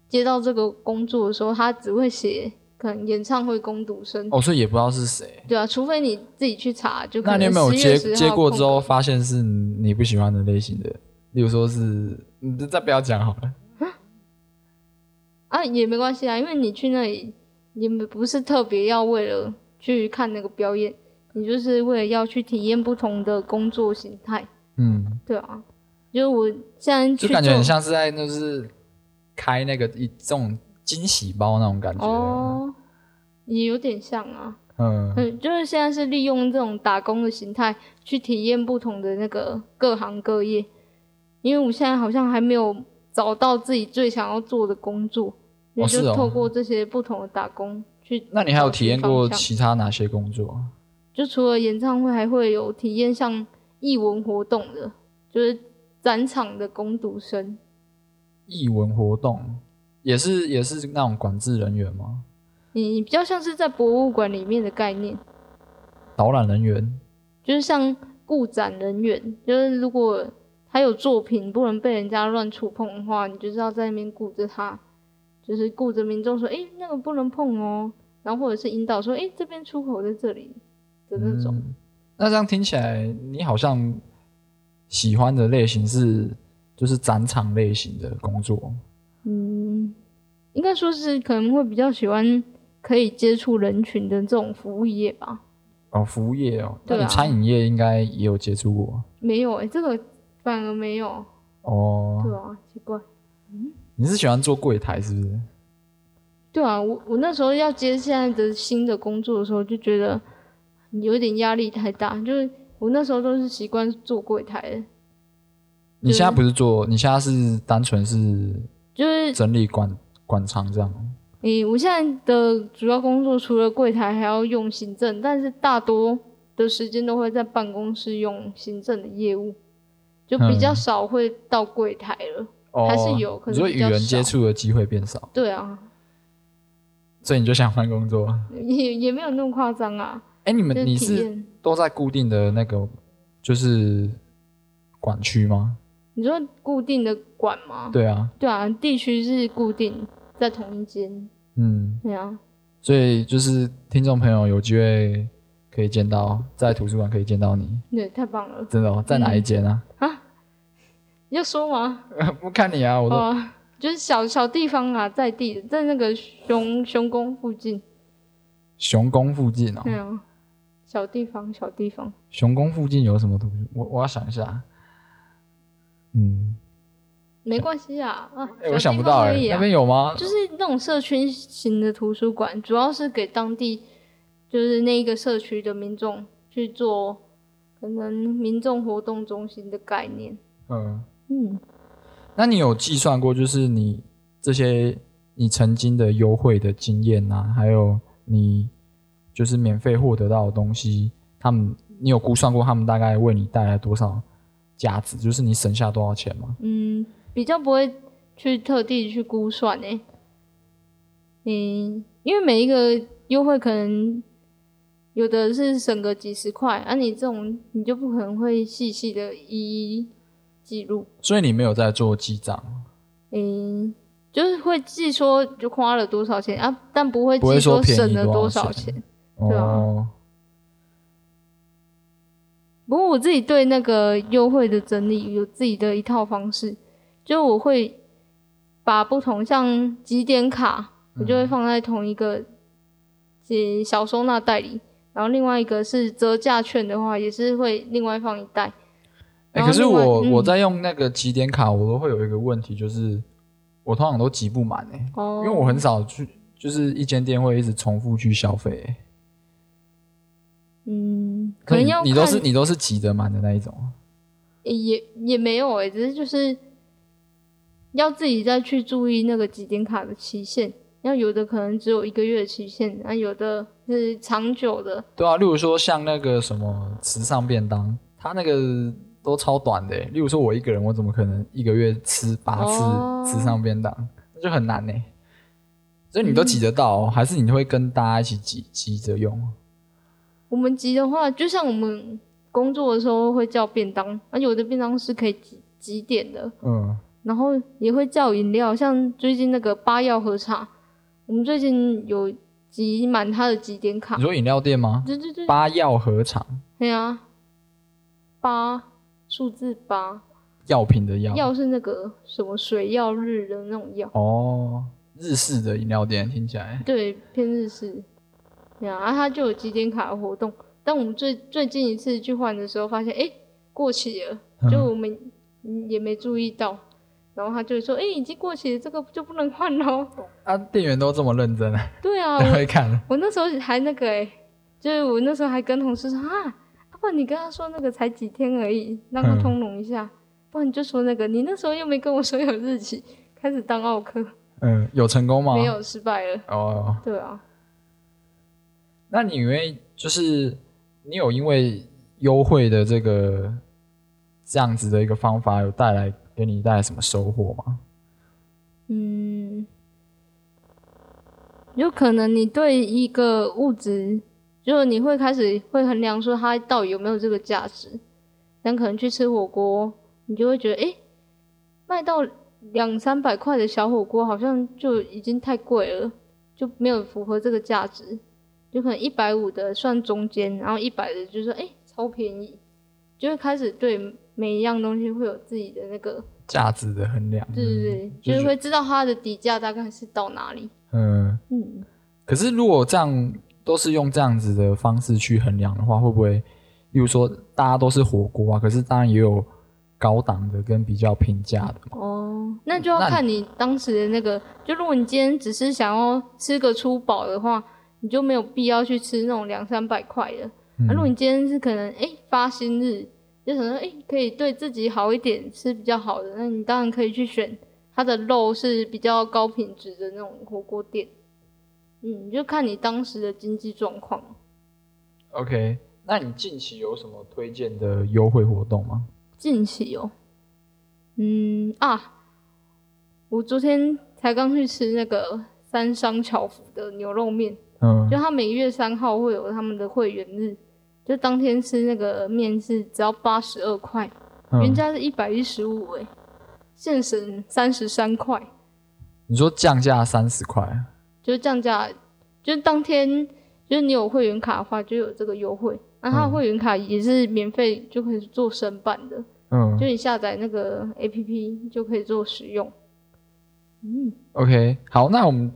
接到这个工作的时候，他只会写可能演唱会工读生哦，所以也不知道是谁。对啊，除非你自己去查，就可能那你有没有接接过之后发现是你不喜欢的类型的？例如说是，你再不要讲好了。啊，也没关系啊，因为你去那里也不是特别要为了去看那个表演，你就是为了要去体验不同的工作形态。嗯，对啊，就我现在就感觉很像是在就是。开那个一这种惊喜包那种感觉哦，也有点像啊，嗯，就是现在是利用这种打工的形态去体验不同的那个各行各业，因为我现在好像还没有找到自己最想要做的工作，也、哦、就透过这些不同的打工去。那你还有体验过其他哪些工作？就除了演唱会，还会有体验像艺文活动的，就是展场的工读生。艺文活动也是也是那种管制人员吗？你比较像是在博物馆里面的概念。导览人员就是像顾展人员，就是如果他有作品不能被人家乱触碰的话，你就是要在那边顾着他，就是顾着民众说：“哎、欸，那个不能碰哦。”然后或者是引导说：“哎、欸，这边出口在这里的那种。嗯”那这样听起来，你好像喜欢的类型是？就是展场类型的工作，嗯，应该说是可能会比较喜欢可以接触人群的这种服务业吧。哦，服务业哦，对啊，餐饮业应该也有接触过？没有哎、欸，这个反而没有。哦，对啊，奇怪。嗯，你是喜欢做柜台是不是？对啊，我我那时候要接现在的新的工作的时候，就觉得有点压力太大，就是我那时候都是习惯做柜台的。你现在不是做，你现在是单纯是就是整理管管仓这样。诶，我现在的主要工作除了柜台，还要用行政，但是大多的时间都会在办公室用行政的业务，就比较少会到柜台了。嗯、还是有，可是与人接触的机会变少。对啊，所以你就想换工作？*laughs* 也也没有那么夸张啊。哎，你们你是都在固定的那个就是管区吗？你说固定的馆吗？对啊，对啊，地区是固定在同一间。嗯，对啊。所以就是听众朋友有机会可以见到，在图书馆可以见到你。对，太棒了。真的哦，在哪一间啊？嗯、啊？你要说吗？*laughs* 不看你啊，我都。啊，就是小小地方啊，在地，在那个熊熊宫附近。熊宫附近哦。对啊，小地方，小地方。熊宫附近有什么图书？我我要想一下。嗯。没关系啊，啊，欸、我想不到哎、欸，那边有吗？就是那种社区型的图书馆，主要是给当地，就是那一个社区的民众去做，可能民众活动中心的概念。嗯嗯，那你有计算过，就是你这些你曾经的优惠的经验啊，还有你就是免费获得到的东西，他们你有估算过他们大概为你带来多少价值？就是你省下多少钱吗？嗯。比较不会去特地去估算诶，嗯，因为每一个优惠可能有的是省个几十块，而、啊、你这种你就不可能会细细的一一记录。所以你没有在做记账？嗯，就是会记说就花了多少钱啊，但不会记说省了多少钱，对啊。哦、不过我自己对那个优惠的整理有自己的一套方式。就我会把不同像几点卡，我就会放在同一个小收纳袋里，然后另外一个是折价券的话，也是会另外放一袋。哎、欸，可是我、嗯、我在用那个几点卡，我都会有一个问题，就是我通常都集不满哎，哦，因为我很少去，就是一间店会一直重复去消费。嗯，可能要你，你都是你都是挤得满的那一种。也也没有哎，只是就是。要自己再去注意那个几点卡的期限，要有的可能只有一个月的期限，啊，有的是长久的。对啊，例如说像那个什么时尚便当，它那个都超短的。例如说我一个人，我怎么可能一个月吃八次时尚便当？那、哦、就很难呢。所以你都挤得到、哦嗯，还是你会跟大家一起挤挤着用？我们集的话，就像我们工作的时候会叫便当，啊，有的便当是可以集集点的。嗯。然后也会叫饮料，像最近那个八药和茶，我们最近有集满它的集点卡。你说饮料店吗？对对对。八药和茶。对啊。八数字八。药品的药。药是那个什么水药日的那种药。哦，日式的饮料店听起来。对，偏日式。对啊，他就有几点卡的活动，但我们最最近一次去换的时候，发现哎过期了，就我们也没注意到。然后他就说：“哎、欸，已经过期了，这个就不能换喽。”啊，店员都这么认真啊？对啊，*laughs* 我会看。我那时候还那个哎，就是我那时候还跟同事说啊，不然你跟他说那个才几天而已，让他通融一下。嗯、不然你就说那个，你那时候又没跟我说有日期，开始当奥客。嗯，有成功吗？没有，失败了。哦，对啊。那你因为就是你有因为优惠的这个这样子的一个方法有带来。给你带来什么收获吗？嗯，有可能你对一个物质，就是你会开始会衡量说它到底有没有这个价值。但可能去吃火锅，你就会觉得，哎、卖到两三百块的小火锅好像就已经太贵了，就没有符合这个价值。就可能一百五的算中间，然后一百的就说，哎、欸，超便宜，就会开始对。每一样东西会有自己的那个价值的衡量，对对对，就是会知道它的底价大概是到哪里。嗯嗯。可是如果这样都是用这样子的方式去衡量的话，会不会，例如说大家都是火锅啊，可是当然也有高档的跟比较平价的嘛。哦，那就要看你当时的那个，就如果你今天只是想要吃个粗饱的话，你就没有必要去吃那种两三百块的。嗯。啊，如果你今天是可能哎、欸、发薪日。就可能哎，可以对自己好一点，吃比较好的，那你当然可以去选它的肉是比较高品质的那种火锅店。嗯，就看你当时的经济状况。OK，那你近期有什么推荐的优惠活动吗？近期有，嗯啊，我昨天才刚去吃那个三商巧福的牛肉面，嗯，就他每月三号会有他们的会员日。就当天吃那个面是只要八十二块，原价是一百一十五，哎，现省三十三块。你说降价三十块？就是降价，就是当天就是你有会员卡的话，就有这个优惠。那他的会员卡也是免费就可以做申办的，嗯，就你下载那个 APP 就可以做使用。嗯，OK，好，那我们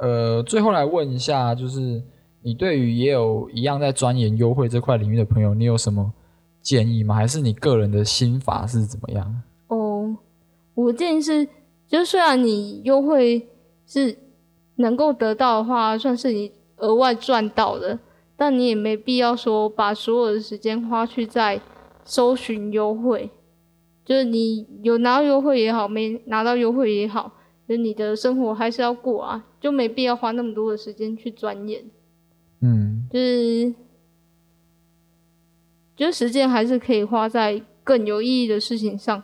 呃最后来问一下，就是你对于也有一样在钻研优惠这块领域的朋友，你有什么建议吗？还是你个人的心法是怎么样？哦，我建议是，就虽然你优惠是能够得到的话，算是你额外赚到的。但你也没必要说把所有的时间花去在搜寻优惠，就是你有拿到优惠也好，没拿到优惠也好，就是你的生活还是要过啊，就没必要花那么多的时间去钻研。嗯，就是，就是时间还是可以花在更有意义的事情上。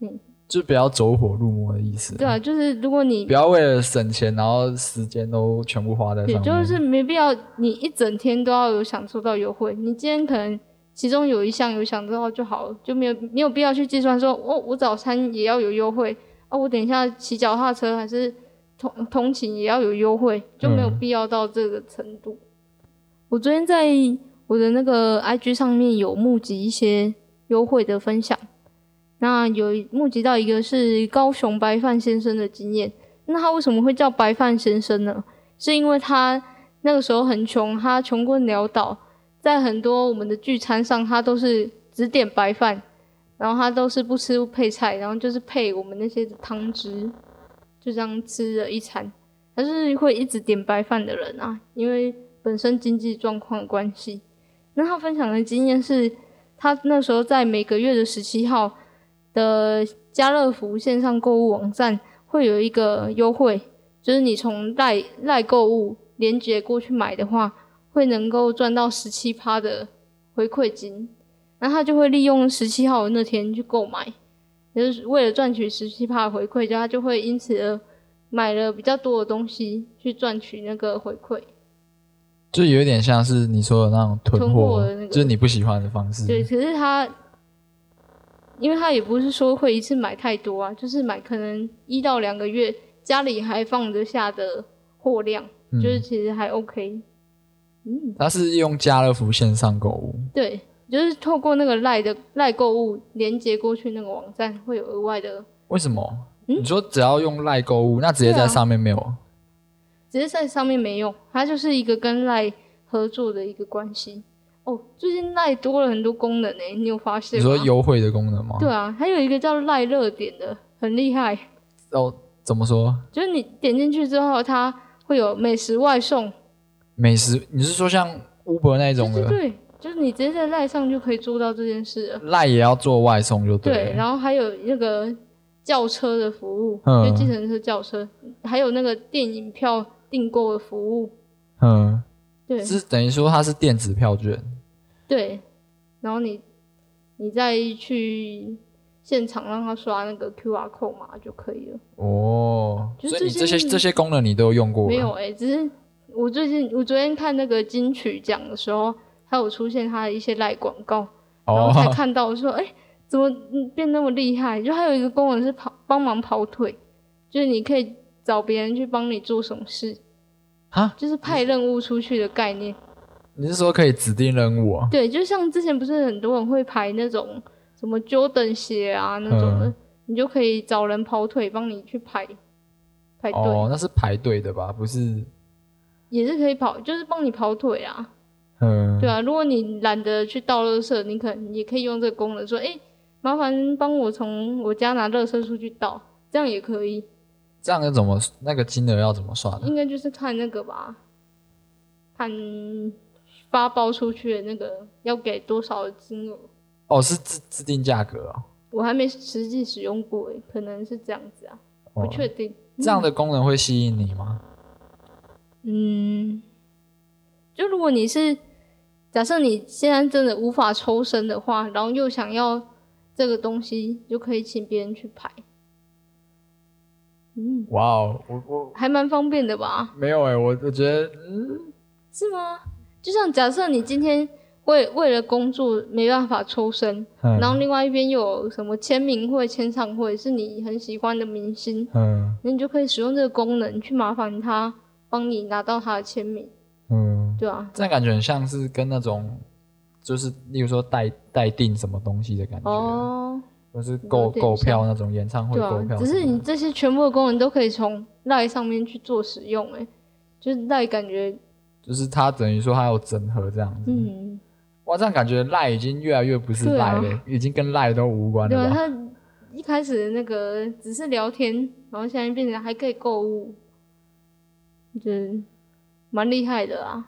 嗯。就不要走火入魔的意思。对啊，就是如果你不要为了省钱，然后时间都全部花在上面。也就是没必要，你一整天都要有享受到优惠。你今天可能其中有一项有享受到就好了，就没有没有必要去计算说，哦，我早餐也要有优惠啊，我等一下骑脚踏车还是通通勤也要有优惠，就没有必要到这个程度。嗯。我昨天在我的那个 IG 上面有募集一些优惠的分享。那有募集到一个是高雄白饭先生的经验。那他为什么会叫白饭先生呢？是因为他那个时候很穷，他穷困潦倒，在很多我们的聚餐上，他都是只点白饭，然后他都是不吃配菜，然后就是配我们那些汤汁，就这样吃了一餐。他是会一直点白饭的人啊，因为本身经济状况关系。那他分享的经验是，他那时候在每个月的十七号。的家乐福线上购物网站会有一个优惠，就是你从赖赖购物连接过去买的话，会能够赚到十七趴的回馈金。那他就会利用十七号的那天去购买，就是为了赚取十七趴的回馈，就他就会因此而买了比较多的东西去赚取那个回馈。就有点像是你说的那种囤货的那个，就是你不喜欢的方式。对，可是他。因为他也不是说会一次买太多啊，就是买可能一到两个月家里还放得下的货量，嗯，就是其实还 OK。嗯，他是用家乐福线上购物，对，就是透过那个赖的赖购物连接过去那个网站会有额外的。为什么？嗯，你说只要用赖购物，那直接在上面没有？啊，直接在上面没用，它就是一个跟赖合作的一个关系。哦，最近赖多了很多功能诶，你有发现吗？你说优惠的功能吗？对啊，还有一个叫赖热点的，很厉害。哦，怎么说？就是你点进去之后，它会有美食外送。美食？你是说像 Uber 那种的？对，对，对，就是你直接在赖上就可以做到这件事。赖也要做外送就对。对，然后还有那个叫车的服务，嗯，就计程车叫车，还有那个电影票订购的服务。嗯，对，是等于说它是电子票券。对，然后你你再去现场让他刷那个 QR code 码就可以了。哦，所以你这些这些功能你都有用过？没有哎、欸，只是我最近我昨天看那个金曲奖的时候，还有出现他的一些赖广告，然后才看到说，哎、哦，怎么变那么厉害？就还有一个功能是跑帮忙跑腿，就是你可以找别人去帮你做什么事，啊，就是派任务出去的概念。你是说可以指定任务啊？对，就像之前不是很多人会排那种什么 Jordan 鞋啊那种的，嗯，你就可以找人跑腿帮你去排排队。哦，那是排队的吧？不是？也是可以跑，就是帮你跑腿啊。嗯，对啊。如果你懒得去倒垃圾，你可能也可以用这个功能说：“哎、欸，麻烦帮我从我家拿垃圾出去倒。”这样也可以。这样要怎么那个金额要怎么算？应该就是看那个吧，看。发包出去的那个要给多少的金额？哦，是自制定价格哦。我还没实际使用过诶，可能是这样子啊，不确定。这样的功能会吸引你吗？嗯，就如果你是假设你现在真的无法抽身的话，然后又想要这个东西，就可以请别人去排。嗯，哇哦，我我还蛮方便的吧？没有诶，我我觉得嗯，是吗？就像假设你今天为为了工作没办法抽身，嗯、然后另外一边又有什么签名会、签唱会是你很喜欢的明星，嗯，那你就可以使用这个功能去麻烦他帮你拿到他的签名，嗯，对啊，这样感觉很像是跟那种，就是例如说代代订什么东西的感觉，哦，就是购购票那种演唱会购票。只是你这些全部的功能都可以从 LINE 上面去做使用，哎，就是 LINE 感觉，就是它等于说它有整合这样子。嗯，哇，这样感觉 LINE 已经越来越不是 LINE 了，已经跟 LINE 都无关了。对啊，它一开始那个只是聊天，然后现在变成还可以购物。就是蛮厉害的啊。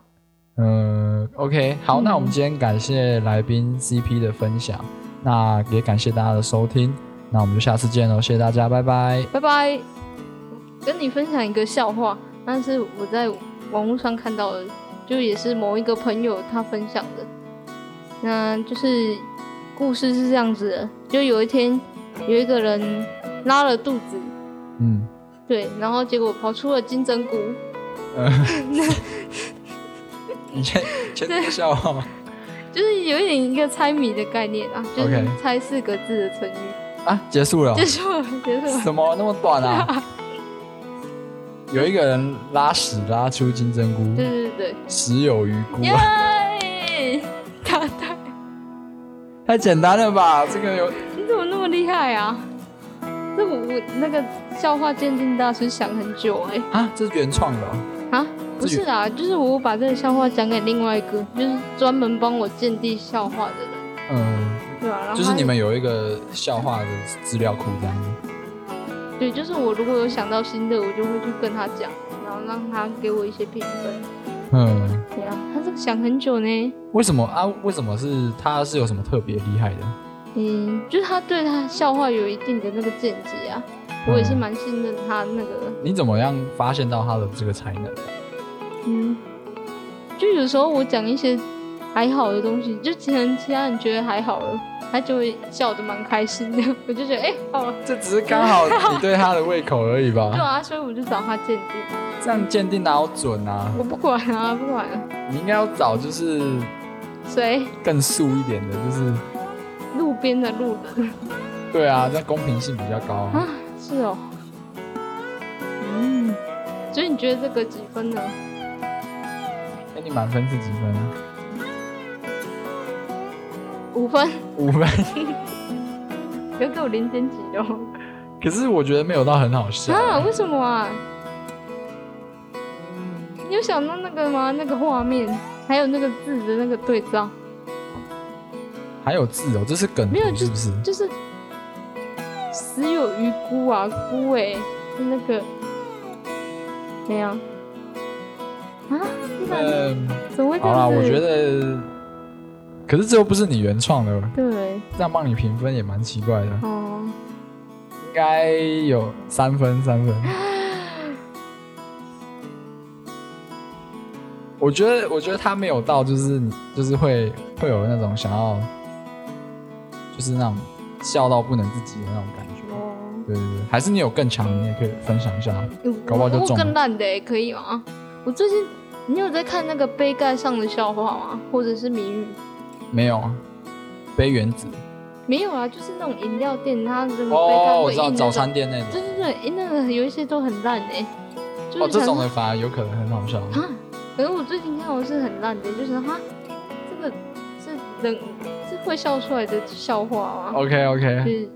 嗯，OK，好，嗯、那我们今天感谢来宾 CP 的分享，那也感谢大家的收听，那我们就下次见喽，谢谢大家，拜拜，拜拜。跟你分享一个笑话，但是我在网络上看到的，就也是某一个朋友他分享的，那就是故事是这样子的，就有一天有一个人拉了肚子，嗯，对，然后结果跑出了金针菇。*laughs* *laughs* *laughs* 嗯，你先先说笑话吗？*laughs* 就是有一点一个猜谜的概念啊，就是猜四个字的成语。啊，结束了，结束了，结束了，什么？那么短啊？*laughs* 有一个人拉屎拉出金针菇，对对对，屎有余辜，耶，*laughs* 答对，太简单了吧？这个有你怎么那么厉害啊？这我我那个笑话鉴定大师想很久哎，啊，这是原创的哦。啊，不是啊，就是我把这个笑话讲给另外一个，就是专门帮我鉴定笑话的人。嗯，对啊，就是你们有一个笑话的资料库这样子。对，就是我如果有想到新的，我就会去跟他讲，然后让他给我一些评分。嗯，对啊，他这个想很久呢。为什么啊？为什么是他是有什么特别厉害的？嗯，就是他对他笑话有一定的那个见解啊。我也是蛮信任他那个。你怎么样发现到他的这个才能？嗯，就有时候我讲一些还好的东西，就可能其他人觉得还好了，他就会笑得蛮开心的。*laughs* 我就觉得，哎、欸，好了，这只是刚好你对他的胃口而已吧？对啊，所以我就找他鉴定。这样鉴定哪有准啊？我不管啊，不管。你应该要找就是谁更素一点的，就是路边的路人。对啊，这样公平性比较高啊。是哦，嗯，所以你觉得这个几分呢？给你满分是几分啊？五分。五分。*laughs* 要给我零点几哦。可是我觉得没有到很好笑啊？为什么啊？你有想到那个吗？那个画面，还有那个字的那个对照。还有字哦，这是梗图没有是不是？就是。死有余辜啊，菇哎，是那个怎样啊？嗯，怎么会这样？好啦，我觉得，可是这又不是你原创的，对，这样帮你评分也蛮奇怪的。哦，应该有三分，三分。我觉得，我觉得他没有到，就是你就是会会有那种想要，就是那种。笑到不能自己的那种感觉，哦，对对对，还是你有更强，你也可以分享一下，搞不好就中。更烂的可以吗？我最近，你有在看那个杯盖上的笑话吗？或者是谜语？没有啊，杯原子。没有啊，就是那种饮料店，它什么杯盖。哦，我知道早餐店那种。对对对，那个有一些都很烂哎。哦，这种的反而有可能很好笑。啊，可是我最近看我是很烂的，就是哈，这个是人。会笑出来的笑话吗？OK OK，就是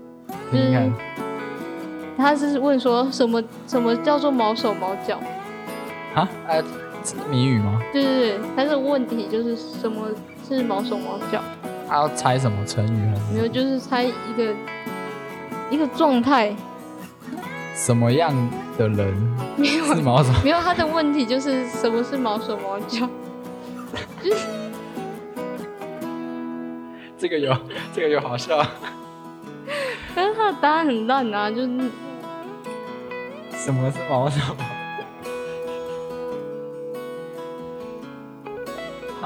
就是，他是问说什么什么叫做毛手毛脚？啊？哎，谜语吗？对对对，他的问题就是什么是毛手毛脚？他要猜什么成语还是？没有，就是猜一个一个状态。什么样的人是毛手？没有，他的问题就是什么是毛手毛脚？就是。这个有，这个有好笑。*laughs* 但是他的答案很烂啊，就是什么是毛手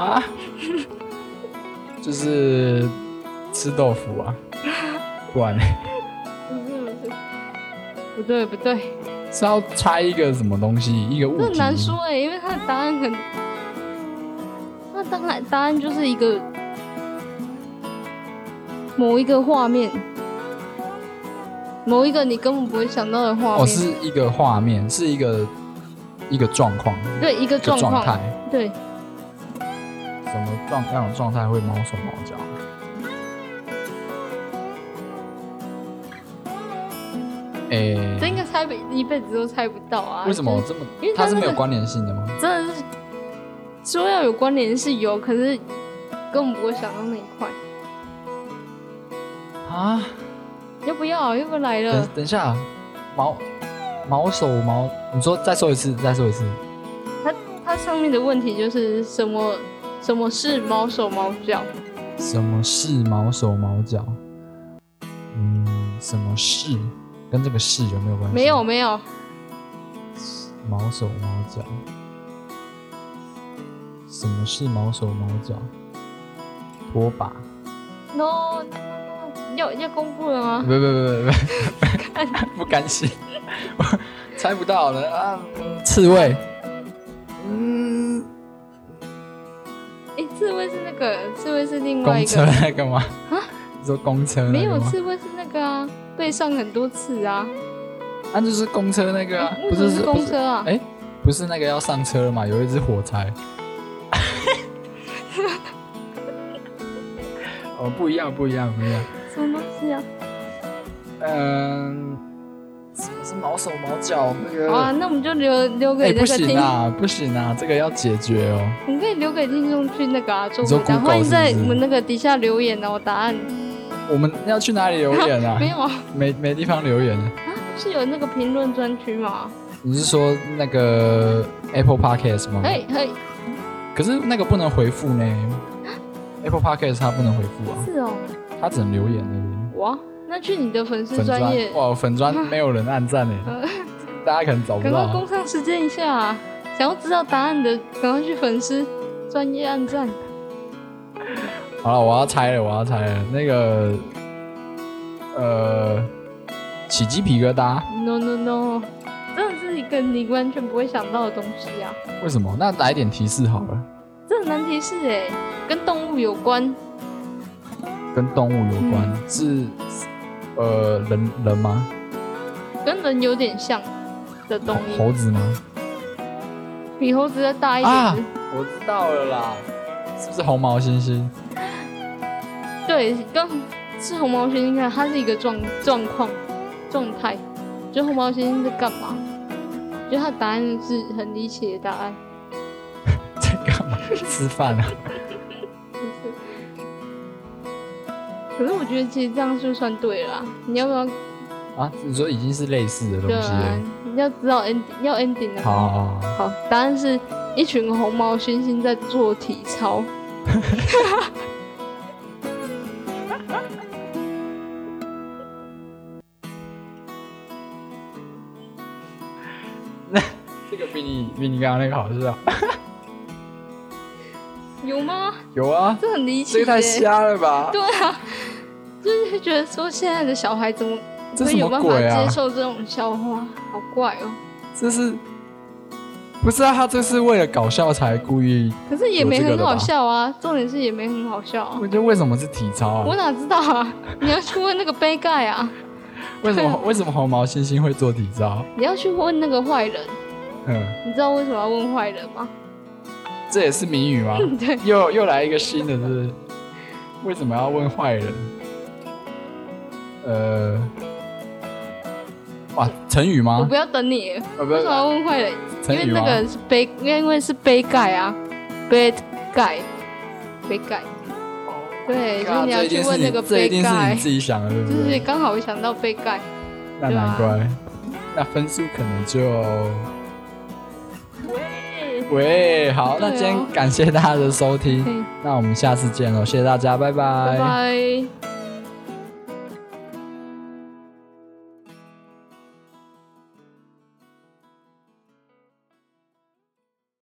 啊？就是吃豆腐啊，不？不是不是，不对不对，是要猜一个什么东西，一个物体。很难说哎，因为他的答案很，那当然答案就是一个。某一个画面，某一个你根本不会想到的画面。哦，是一个画面，是一个一个状况。对，一个状态。对。什么状样的状态会毛手毛脚？哎、欸，这应该猜一辈子都猜不到啊！为什么这么？因为它是没有关联性的吗？真的是说要有关联是有，可是根本不会想到那一块啊！要不要？要不要来了？等等一下，毛毛手毛，你说再说一次，再说一次。它它上面的问题就是什么？什么是毛手毛脚？什么是毛手毛脚？嗯，什么是？跟这个是有没有关系？没有没有。毛手毛脚，什么是毛手毛脚？拖把。No，要要公布了吗？不不不不不，不甘心，猜不到了啊！刺猬。嗯。哎，刺猬是那个，刺猬是另外一个。那个吗？啊？你说公车？没有，刺猬是那个啊。背上很多刺啊！那、啊、就是公车那个、啊，不是是公车啊？哎，不是那个要上车了吗？有一只火柴。*laughs* 哦，不一样，不一样，不一样。什么东西啊？嗯，毛手毛脚那个？啊，那我们就留留给那个听。不行啊，不行啊，这个要解决哦。我们可以留给听众去那个啊，做回答。欢迎在我们那个底下留言哦，答案。我们要去哪里留言啊？*laughs* 没有啊，没没地方留言啊。是有那个评论专区吗？你是说那个 Apple Podcast 吗？可以可以。可是那个不能回复呢。Apple Podcast 它不能回复啊。是哦。它只能留言那边。哇，那去你的粉丝专业。哇，粉专 *laughs* 没有人按赞呢。*laughs* 大家可能找不到。赶快工商时间一下，想要知道答案的，赶快去粉丝专业按赞。*laughs* 好了，我要猜了，我要猜了。那个，呃，起鸡皮疙瘩？No No No，真的是一个你完全不会想到的东西啊！为什么？那来点提示好了。这很难提示哎，跟动物有关。跟动物有关、嗯、是呃人人吗？跟人有点像的东西。猴子吗？比猴子再大一点、啊。我知道了啦，是不是红毛猩猩？对，跟是红毛猩猩，看它是一个状状况状态，就红毛猩猩在干嘛？就它答案是很离奇的答案。*laughs* 在干嘛？*laughs* 吃饭啊？可是我觉得其实这样就算对了。你要不要？啊，你说已经是类似的东西了。对啊，你要知道 ending 要 ending 的。好好好。好，答案是一群红毛猩猩在做体操。*laughs* 那这个比你比你刚刚那个好笑，*laughs* 有吗？有啊，这很离奇，这个太瞎了吧？对啊，就是觉得说现在的小孩怎么会有办法接受这种笑话？啊、好怪哦！这是不是啊？他这是为了搞笑才故意，可是也没很好笑啊。重点是也没很好笑啊。我觉得为什么是体操啊？我哪知道啊？*laughs* 你要去问那个杯盖啊？*laughs* 为什么 *laughs* 为什么红毛猩猩会做体操？你要去问那个坏人。嗯，你知道为什么要问坏人吗？这也是谜语吗？对，又又来一个新的，是不是？为什么要问坏人？呃，哇，成语吗？我不要等你。为什么要问坏人？成语吗？因为那个是杯，因为是杯盖啊，杯盖，杯盖。哦。对，所以你要去问那个杯盖。这一定是你自己想的，对不对？就是刚好会想到杯盖。那难怪，那分数可能就。喂，好，那今天感谢大家的收听，那我们下次见喽，谢谢大家，拜拜。拜拜。